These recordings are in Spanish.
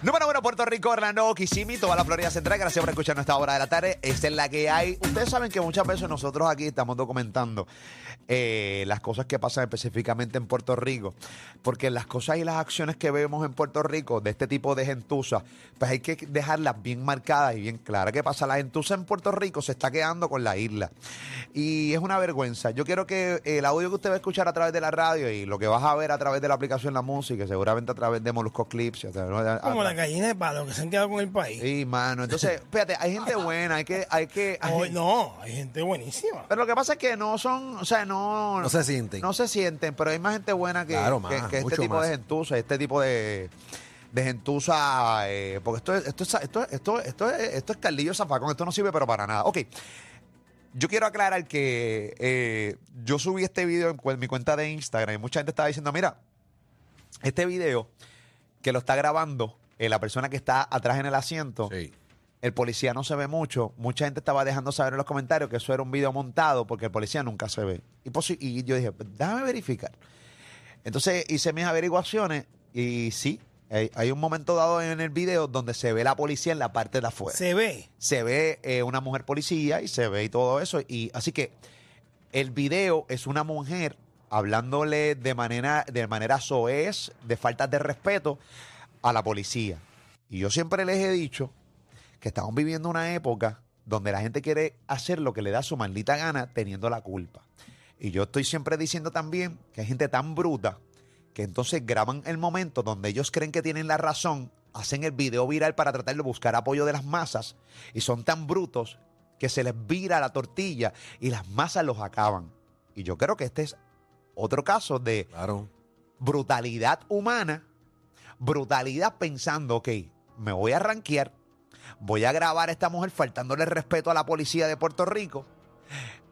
Número uno, Puerto Rico, Orlando, Kissimmee, toda la Florida Central. Gracias por escuchar nuestra hora de la tarde. Esta es la que hay. Ustedes saben que muchas veces nosotros aquí estamos documentando eh, las cosas que pasan específicamente en Puerto Rico. Porque las cosas y las acciones que vemos en Puerto Rico de este tipo de gentuza, pues hay que dejarlas bien marcadas y bien claras. ¿Qué pasa? La gentuza en Puerto Rico se está quedando con la isla. Y es una vergüenza. Yo quiero que el audio que usted va a escuchar a través de la radio y lo que vas a ver a través de la aplicación La Música, seguramente a través de Molusco Clips, a través de- Como la gallina de palo que se han quedado con el país. Sí, mano. Entonces, fíjate, hay gente buena, hay que, hay que. hay- no, hay gente buenísima. Pero lo que pasa es que no son, o sea, no. No se sienten. No se sienten, pero hay más gente buena que, Claro, que- más, que este mucho tipo más. de gentuza, este tipo de. De gentuza, eh, porque esto es, esto, es, esto, es- esto, esto, es, esto es caldillo zafacón, esto no sirve pero para nada. Ok, yo quiero aclarar que eh, yo subí este video en cu- mi cuenta de Instagram y mucha gente estaba diciendo, mira, este video que lo está grabando eh, la persona que está atrás en el asiento, Sí. el policía no se ve mucho. Mucha gente estaba dejando saber en los comentarios que eso era un video montado porque el policía nunca se ve. Y, y yo dije, "Pues, déjame verificar. Entonces hice mis averiguaciones y sí, hay, hay un momento dado en el video donde se ve la policía en la parte de afuera. Se ve. Se ve eh, una mujer policía y se ve y todo eso. Y así que el video es una mujer hablándole de manera, de manera soez, de faltas de respeto a la policía. Y yo siempre les he dicho que estamos viviendo una época donde la gente quiere hacer lo que le da su maldita gana teniendo la culpa. Y yo estoy siempre diciendo también que hay gente tan bruta que entonces graban el momento donde ellos creen que tienen la razón, hacen el video viral para tratar de buscar apoyo de las masas y son tan brutos que se les vira la tortilla y las masas los acaban. Y yo creo que este es otro caso de Claro. brutalidad humana, brutalidad pensando, ok, me voy a rankear, voy a grabar a esta mujer faltándole respeto a la policía de Puerto Rico,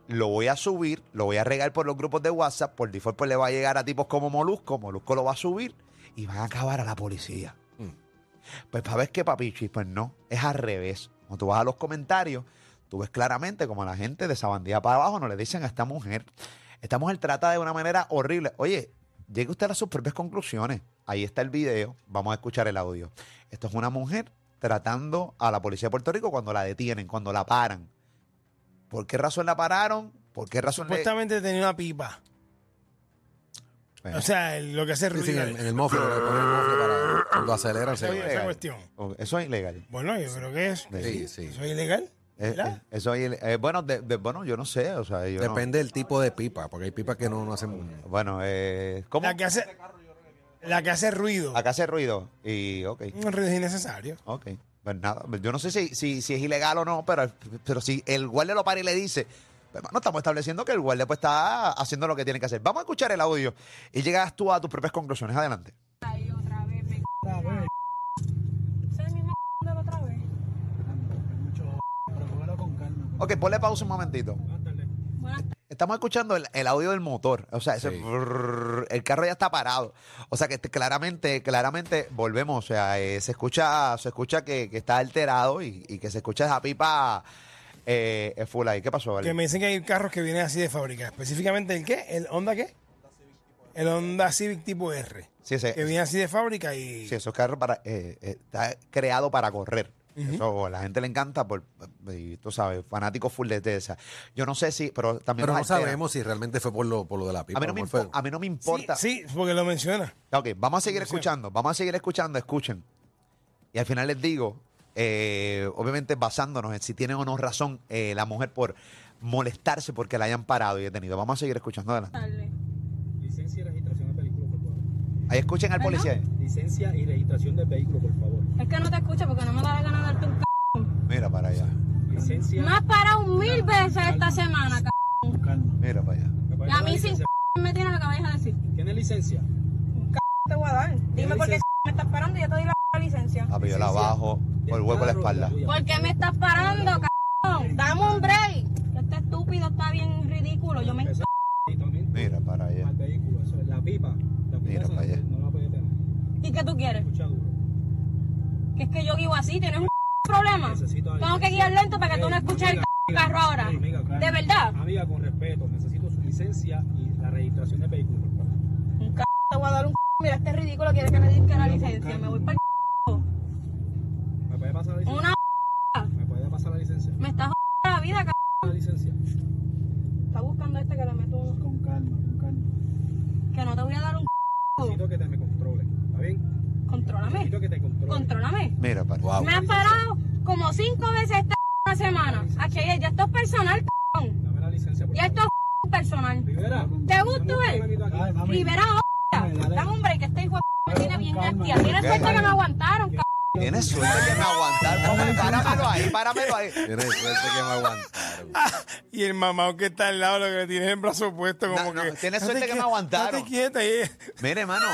lo voy a subir, lo voy a regar por los grupos de WhatsApp, por default pues le va a llegar a tipos como Molusco, Molusco lo va a subir y van a acabar a la policía. Mm. Pues para ver qué papichi, pues no, es al revés. Cuando tú vas a los comentarios, tú ves claramente como la gente de esa bandida para abajo no le dicen a esta mujer. Esta mujer trata de una manera horrible. Oye, llegue usted a sus propias conclusiones. Ahí está el video, vamos a escuchar el audio. Esto es una mujer tratando a la policía de Puerto Rico cuando la detienen, cuando la paran. ¿Por qué razón la pararon? ¿Por qué razón le... Supuestamente tenía una pipa. Bueno, O sea, el- lo que hace Sí, sí, ruido. en, en el mofle, le ponen el mofle para cuando acelera el esa, cuestión. Eso es ilegal. Bueno, yo creo que es. Sí, sí. ¿Eso es ilegal? Eh, eh, eso es ile- eh, bueno, de- de- bueno, yo no sé, o sea, yo no- Depende del tipo de pipa, porque hay pipas que no, no hacen. Bueno, eh, ¿cómo? La que hace, la que hace ruido. Acá hace ruido y, ok, Un ruido innecesario. ok. Pues nada, yo no sé si, si, si es ilegal o no, pero, pero si el guardia lo para y le dice, pues, no estamos estableciendo que el guardia pues está haciendo lo que tiene que hacer. Vamos a escuchar el audio y llegas tú a tus propias conclusiones. Adelante. Ay, otra vez me Esa es mi m de la otra vez. Ok, ponle pausa un momentito. Buenas Estamos escuchando el, el audio del motor. O sea, ese Sí. brrr, el carro ya está parado. O sea que este, claramente, claramente, volvemos. O sea, eh, se escucha, se escucha que, que está alterado y, y que se escucha esa pipa eh, full ahí. ¿Qué pasó, Vale? Que me dicen que hay carros que vienen así de fábrica. Específicamente el qué? ¿El Honda qué? El Honda Civic tipo R. Sí, ese- Que viene así de fábrica y. Sí, esos carros para, eh, eh, está creado para correr. Eso a la gente le encanta, por, y tú sabes, fanáticos full de esa. Yo no sé si, pero también Pero no altera. sabemos si realmente fue por lo, por lo de la pipa. A mí, no me a mí no me importa. Sí, porque lo menciona. Ok, vamos a seguir escuchando, vamos a seguir escuchando, escuchen. Y al final les digo, eh, obviamente basándonos en si tienen o no razón eh, la mujer por molestarse porque la hayan parado y detenido. Vamos a seguir escuchando adelante. tarde. Licencia y registración de vehículo, por favor. Ahí escuchen al policía. Licencia y registración de vehículo, por favor. Es que no te escucho porque no me da la gana de darte un c. Mira para allá, Licencia. Me has parado mil veces esta semana, c. mira para allá. ¿Me Y a mí la sin licencia? me tiene lo que vayas a decir. ¿Tiene licencia? Te voy a dar. Dime por qué me estás parando y yo te doy la licencia. Ah, pero yo la bajo por el del hueco de la espalda. ¿Por qué me estás parando, c? Dame un break. Este estúpido está bien ridículo. Yo me que tú quieres? Que es que yo guío así, tienes un problema. Tengo que guiar lento para que tú no escuches el carro ahora. de verdad. Amiga, con respeto, necesito su licencia y la registración del vehículo. Un c te voy a dar un c Mira, este ridículo quiere que me diga la licencia. Me voy para el ¿Me puede pasar la licencia? Una ¿Me puede pasar la licencia? Me estás jodiendo la vida, c La licencia. Está buscando este que le meto. Con calma, con calma. Que no te voy a dar un c Necesito que te me controle. Contrólame. Mira, para. Wow. Me has parado como cinco veces esta una semana. Aquí, ya esto es personal, cabrón. Dame la licencia, por Ya esto es personal. Rivera. ¿Te gusta él? Mami. Rivera, hostia. Dame un break, que este hijo me tiene bien hostia. Tienes suerte que me aguantaron, cabrón. Tienes suerte que me aguantaron. Páramelo ahí, páramelo ahí. Tienes suerte que me aguantaron. Y el mamado que está al lado, lo que tiene el brazo puesto, como No, no, que. tienes "Date suerte que me aguantaron". quieta Mire, hermano.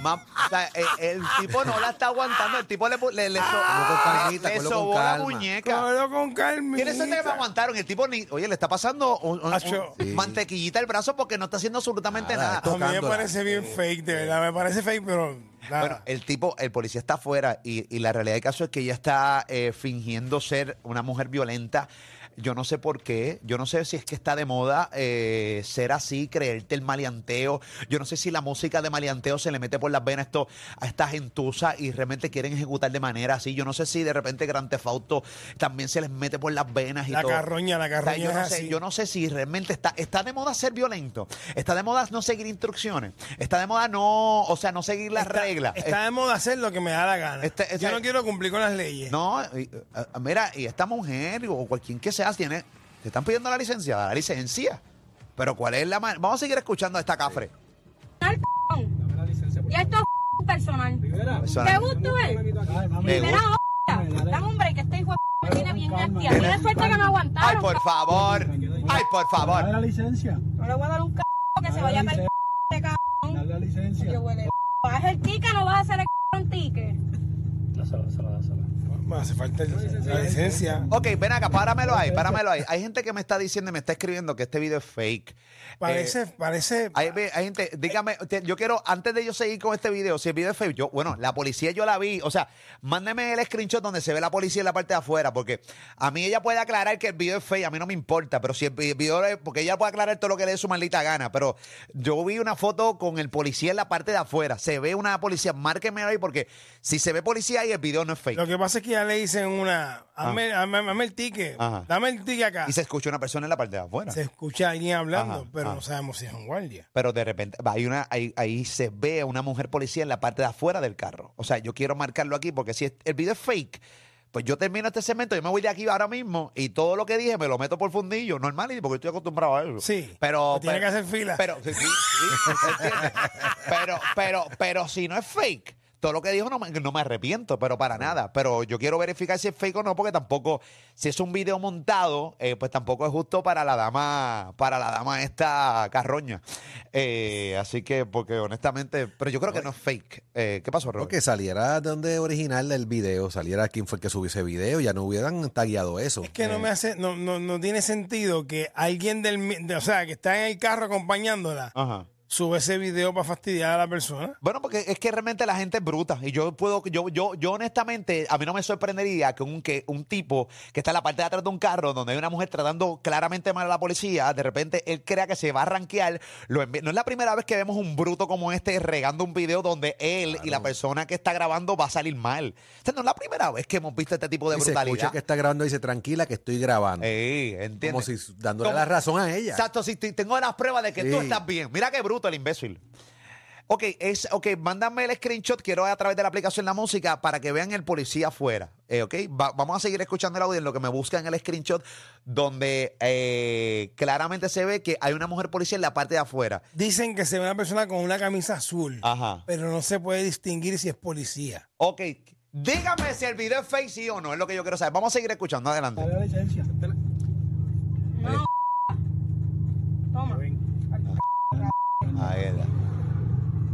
Ma- o sea, el, el tipo no la está aguantando. El tipo le, le, le, so- Cógelo con calmita, le cógelo con sobó la muñeca. Con calma. Tienes suerte que me aguantaron. El tipo ni. Oye, le está pasando un, un- Acho. un Sí. mantequillita el brazo porque no está haciendo absolutamente Nada, A mí me parece bien fake, de verdad. Me parece fake, pero. nada. Bueno, el tipo, el policía está afuera y, y la realidad del caso es que ella está eh, fingiendo ser una mujer violenta. Yo no sé por qué, yo no sé si es que está de moda eh, ser así, creerte el maleanteo. Yo no sé si la música de maleanteo se le mete por las venas esto, a esta gentuza y realmente quieren ejecutar de manera así. Yo no sé si de repente Gran Tefauto también se les mete por las venas y La todo. carroña, la O sea, carroña yo, no es sé, así. yo no sé si realmente está, está de moda ser violento, está de moda no seguir instrucciones, está de moda no, o sea, no seguir las Está- reglas. Está de moda hacer lo que me da la gana. Este- Yo no quiero cumplir con las leyes. No, y, eh, mira, y esta mujer o cualquier que sea tiene, te están pidiendo la licencia, da la licencia. Pero ¿cuál es la man- Vamos a seguir escuchando a esta cafre. cabrón. Dame la licencia, por Ya esto es personal. ¿Te gusta hostia. Dame un break, que este hijo de me tiene bien hostia. Tienes suerte que me aguantaron. Ay, por favor. Ay, por Dale favor. la licencia. No le voy a dar un c que se vaya a perder este cabrón. Dale la licencia. Yo huele. ¿Vas el tique no vas a hacer el cabrón tique? Dásela, dásela, dásela. Me hace falta la licencia. Ok, ven acá, páramelo ahí, páramelo ahí. Hay gente que me está diciendo y me está escribiendo que este video es fake. Parece, parece. Hay, ve- hay gente, dígame, te- yo quiero, antes de yo seguir con este video, si el video es fake, yo, bueno, la policía yo la vi, o sea, mándeme el screenshot donde se ve la policía en la parte de afuera, porque a mí ella puede aclarar que el video es fake, a mí no me importa, pero si el vi- video es, porque ella puede aclarar todo lo que le dé su maldita gana, pero yo vi una foto con el policía en la parte de afuera, se ve una policía, márqueme ahí, porque si se ve policía ahí, el video no es fake. Lo que pasa es que le dicen una. Hazme, hazme- hazme el ticket. Ah. Ajá. Dame el ticket acá. Y se escucha una persona en la parte de afuera. Se escucha alguien hablando, Ajá, pero ajá. no sabemos si es un guardia. Pero de repente, va, hay una, ahí, ahí se ve a una mujer policía en la parte de afuera del carro. O sea, yo quiero marcarlo aquí porque si es- el video es fake, pues yo termino este segmento, yo me voy de aquí ahora mismo y todo lo que dije me lo meto por fundillo, normal, y porque estoy acostumbrado a eso. Sí, pero. pero tiene que hacer fila. Pero, sí, sí, sí, ¿entiendes? pero, pero, pero si no es fake. Todo lo que dijo no me, no me arrepiento, pero para nada. Pero yo quiero verificar si es fake o no, porque tampoco, si es un video montado, eh, pues tampoco es justo para la dama, para la dama esta carroña. Eh, así que, porque honestamente, pero yo creo que no es fake. Eh, ¿Qué pasó, Robert? Porque saliera de donde original del video, saliera quién fue el que subió ese video, ya no hubieran tagueado eso. Es que no me hace, no, no, no tiene sentido que alguien del, mi- de- o sea, que está en el carro acompañándola, Ajá. Sube ese video para fastidiar a la persona. Bueno, porque es que realmente la gente es bruta. Y yo puedo, yo, yo, yo honestamente, a mí no me sorprendería que un, que un tipo que está en la parte de atrás de un carro donde hay una mujer tratando claramente mal a la policía, de repente él crea que se va a. Lo envi- no es la primera vez que vemos un bruto como este regando un video donde él y la persona que está grabando va a salir mal. O sea, no es la primera vez que hemos visto este tipo de y se brutalidad. escucha que está grabando y dice, tranquila que estoy grabando. Ey, ¿entiendes? Como si dándole Como- la razón a ella. Exacto, si te- tengo las pruebas de que tú estás bien. Mira qué bruto el imbécil. Ok, es, ok, mándame el screenshot, quiero a través de la aplicación La Música para que vean el policía afuera. Eh, ok, Va- vamos a seguir escuchando el audio en lo que me buscan el screenshot, donde eh, claramente se ve que hay una mujer policía en la parte de afuera. Dicen que se ve una persona con una camisa azul, Ajá. pero no se puede distinguir si es policía. Ok, dígame si el video es fake sí o no, es lo que yo quiero saber. Vamos a seguir escuchando, adelante. Dale la licencia. Ahí está.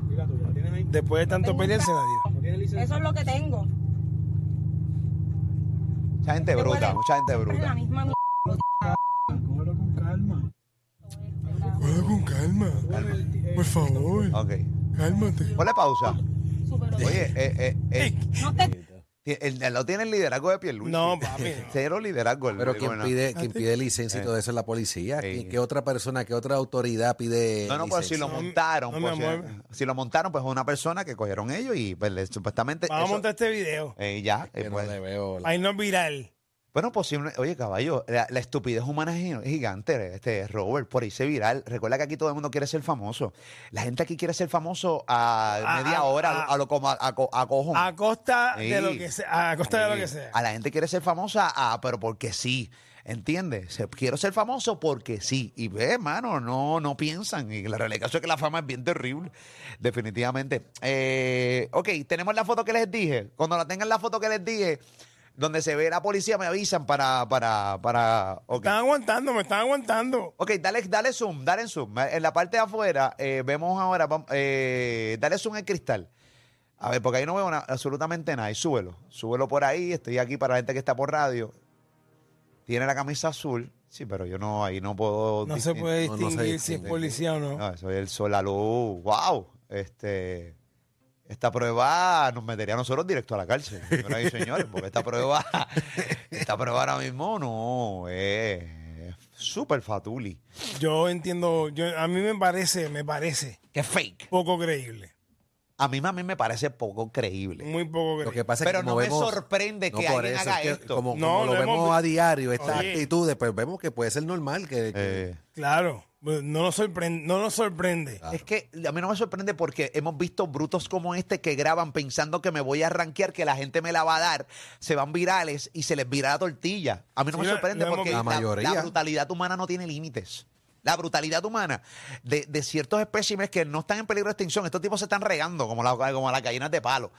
Mira tú, ¿la tienes ahí? Después de tanto pelear. Eso es lo que tengo. Mucha gente Te bruta, mucha gente la bruta. misma mierda. Cógelo con calma. Cógelo con calma. Por favor, Ok. cálmate. Ponle pausa. Oye, eh, eh, eh, No te El, el- no tiene el liderazgo de Pierluisi. No, papi, no. Cero liderazgo. el- Pero quien pide, quien pide licencia y Eh. todo eso es la policía. Sí. ¿Qué, otra persona, qué otra autoridad pide No, no, pues si lo montaron, no, pues, si, lo montaron, pues es una persona que cogieron ellos y pues supuestamente. Vamos a montar este video. eh, ya, eh, Que no pues, le veo la- Ahí no es viral. Bueno, posible. Oye, caballo, la, la estupidez humana es gi- gigante, este Robert, por ahí se viral. Recuerda que aquí todo el mundo quiere ser famoso. La gente aquí quiere ser famoso a A- media a- hora, a- a, lo como a, a, co- a cojón. A costa de lo que sea. A costa de lo que sea. A la gente quiere ser famosa, ah, pero porque sí. ¿Entiendes? Quiero ser famoso porque sí. Y ve, hermano, no, no piensan. Y la realidad es que la fama es bien terrible. Definitivamente. Eh, ok, tenemos la foto que les dije. Cuando la tengan la foto que les dije, donde se ve la policía, me avisan para. para, para ok. Están aguantando, me están aguantando. Ok, dale, dale zoom, dale zoom. En la parte de afuera, eh, vemos ahora, eh, dale zoom al cristal. A ver, porque ahí no veo na- absolutamente nada. Y súbelo, súbelo por ahí. Estoy aquí para la gente que está por radio. Tiene la camisa azul. Sí, pero yo no, ahí no puedo. No se puede no, no se distinguir si es policía o no. No, eso es el sol, la luz. ¡Wow! Este. Esta prueba nos metería a nosotros directo a la cárcel, señoras y señores, porque esta prueba, esta prueba ahora mismo no es es súper fatuli. Yo entiendo, yo, a mí me parece, me parece Que fake. poco creíble. A mí, a mí me parece poco creíble. Muy poco Lo creíble. que pasa Pero es que no como me vemos- sorprende que por alguien eso haga es que esto. Como, No, como lo lo vemos a diario, estas Oye. actitudes, pues vemos que puede ser normal que, que- Eh, Claro, no nos sorprende. No nos sorprende. Es que a mí no me sorprende porque hemos visto brutos como este que graban pensando que me voy a rankear, que la gente me la va a dar, se van virales y se les vira la tortilla. A mí no Sí, me sorprende porque mayoría. la brutalidad humana no tiene límites. La brutalidad humana de, de ciertos espécimes que no están en peligro de extinción. Estos tipos se están regando como, la- como las gallinas de palo.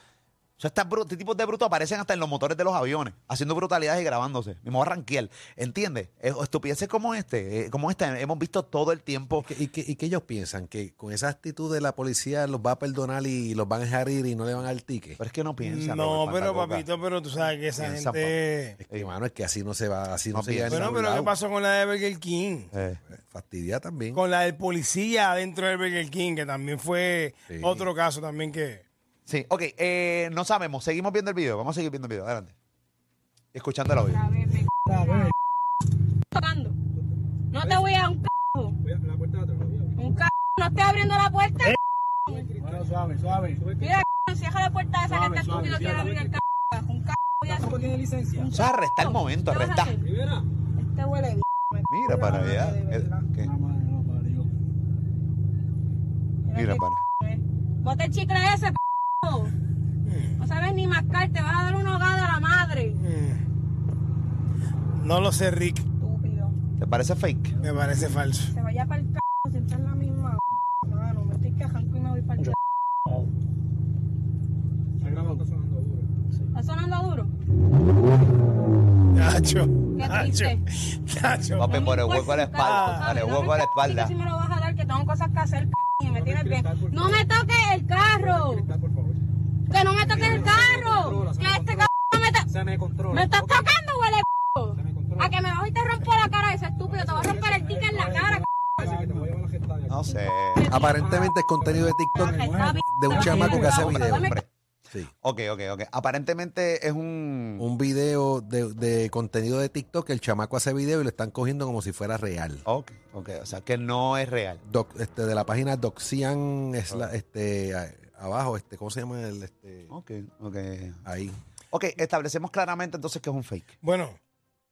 O sea, estas este tipos de brutos aparecen hasta en los motores de los aviones, haciendo brutalidades y grabándose. Mismo a ranquear. ¿Entiendes? Estupideces como este, eh, como esta, hemos visto todo el tiempo. ¿Y, que, y que ellos piensan? ¿Que con esa actitud de la policía los va a perdonar y los van a dejar ir y no le van al tique? Pero es que no piensan. No, pero papito, pero tú sabes que esa Piensa, gente. Es que, mano, es que así no se va, así no, No se llega Bueno, pero ¿qué pasó con la de Burger King? Eh. Fastidia también. Con la del policía dentro del Burger King, que también fue Sí. otro caso también que. Sí, ok, eh, no sabemos, seguimos viendo el video, vamos a seguir viendo el video, adelante. Escuchando el audio. Tocando. No te voy a dar un c. Voy a la puerta de atrás. voy a- Un c. No estoy abriendo la puerta. Bueno, suave, suave. Mira, cierra la puerta esa que Suave, suave, estúpido quiere abrir el c. Un c. voy a hacer. ¿Tampoco tiene licencia? O sea, arresta el momento, ¿Qué vas a arresta. Este huele b. Mira para allá. De. ¿Qué? Mira qué para. Bota el chicle ese. No sabes ni mascar, te vas a dar una hogada a la madre. mm, No lo sé, Rick. Estúpido. ¿Te parece fake? Me parece falso. Se vaya para el c. Siempre es la misma. Mano, me estoy quejando y me voy para el c. Está grabado, está sonando duro. ¿Está sonando duro? Nacho. Qué Nacho. triste. Nacho. Papi, No por el hueco a la espalda. Dale, No hueco a la espalda. Si me lo vas a dar, que tengo cosas que hacer, c- y me tienes bien. por No me toques el carro. Que no me toques el carro. Que este carro me está... Se me controla. Me estás tocando, huele Se me controla. A que me bajo y te rompo la cara ese estúpido. Te voy a romper el ticket en la cara. No sé. Aparentemente es contenido de TikTok de un chamaco que hace video. Sí. Ok, ok, ok. Aparentemente es un. Un video de, de contenido de TikTok que el chamaco hace video y lo están cogiendo como si fuera real. Ok, ok. O sea, que no es real. Doc- este, de la página Doxian, es la- este, abajo, este, ¿cómo se llama? El, este, Ok, ok. ahí. Ok, establecemos claramente entonces que es un fake. Bueno,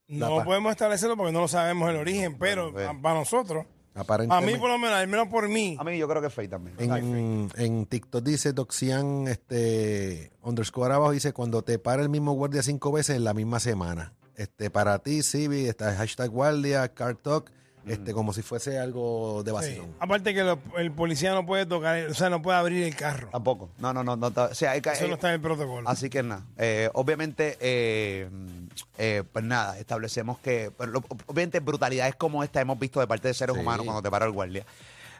La no pa- podemos establecerlo porque no lo sabemos el origen, pero Bueno, a- bueno. para nosotros, a Aparentemente. mí por lo menos, al menos por mí, A mí yo creo que es fake también. En, en TikTok dice Doxian este, underscore abajo, dice cuando te para el mismo guardia cinco veces en la misma semana. Este, para ti, Civi, está hashtag guardia, car talk, este, como si fuese algo de sí. vacilón. aparte que lo- el policía no puede tocar, o sea, no puede abrir el carro. Tampoco. No, no, no. no, o sea, hay Eso no está en el protocolo. Así que nada, eh, obviamente, eh, eh, pues nada, establecemos que, pero obviamente brutalidades como esta hemos visto de parte de seres Sí. humanos cuando te para el guardia.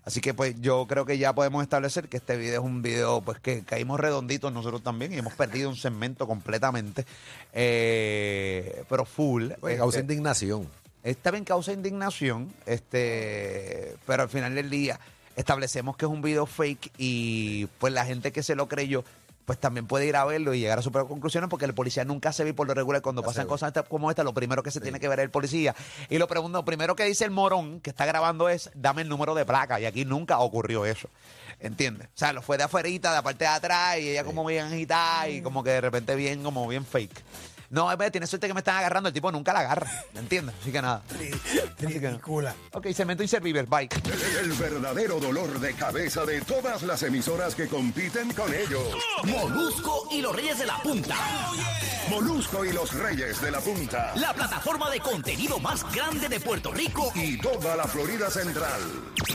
Así que pues yo creo que ya podemos establecer que este video es un video pues que caímos redonditos nosotros también y hemos perdido un segmento completamente, eh, pero full. Pues, Este, causa indignación. Esta bien causa indignación, este, pero al final del día establecemos que es un video fake y pues la gente que se lo creyó pues también puede ir a verlo y llegar a sus propias conclusiones porque el policía nunca se ve por lo regular cuando Ya pasan cosas como esta, lo primero que se tiene que ver es el policía. Y lo, pregunto, lo primero que dice el morón que está grabando es, dame el número de placa y aquí nunca ocurrió eso. ¿Entiendes? O sea, lo fue de afuerita, de la parte de atrás y ella como bien agitada y como que de repente bien, como bien fake. No, es verdad, tiene suerte que me están agarrando. El tipo nunca la agarra. ¿Me entiendes? Así que nada. Ridícula. Ok, cemento inservible. Bye. El verdadero dolor de cabeza de todas las emisoras que compiten con ellos. Molusco y los Reyes de la Punta. Molusco y los Reyes de la Punta. La plataforma de contenido más grande de Puerto Rico Y toda la Florida Central.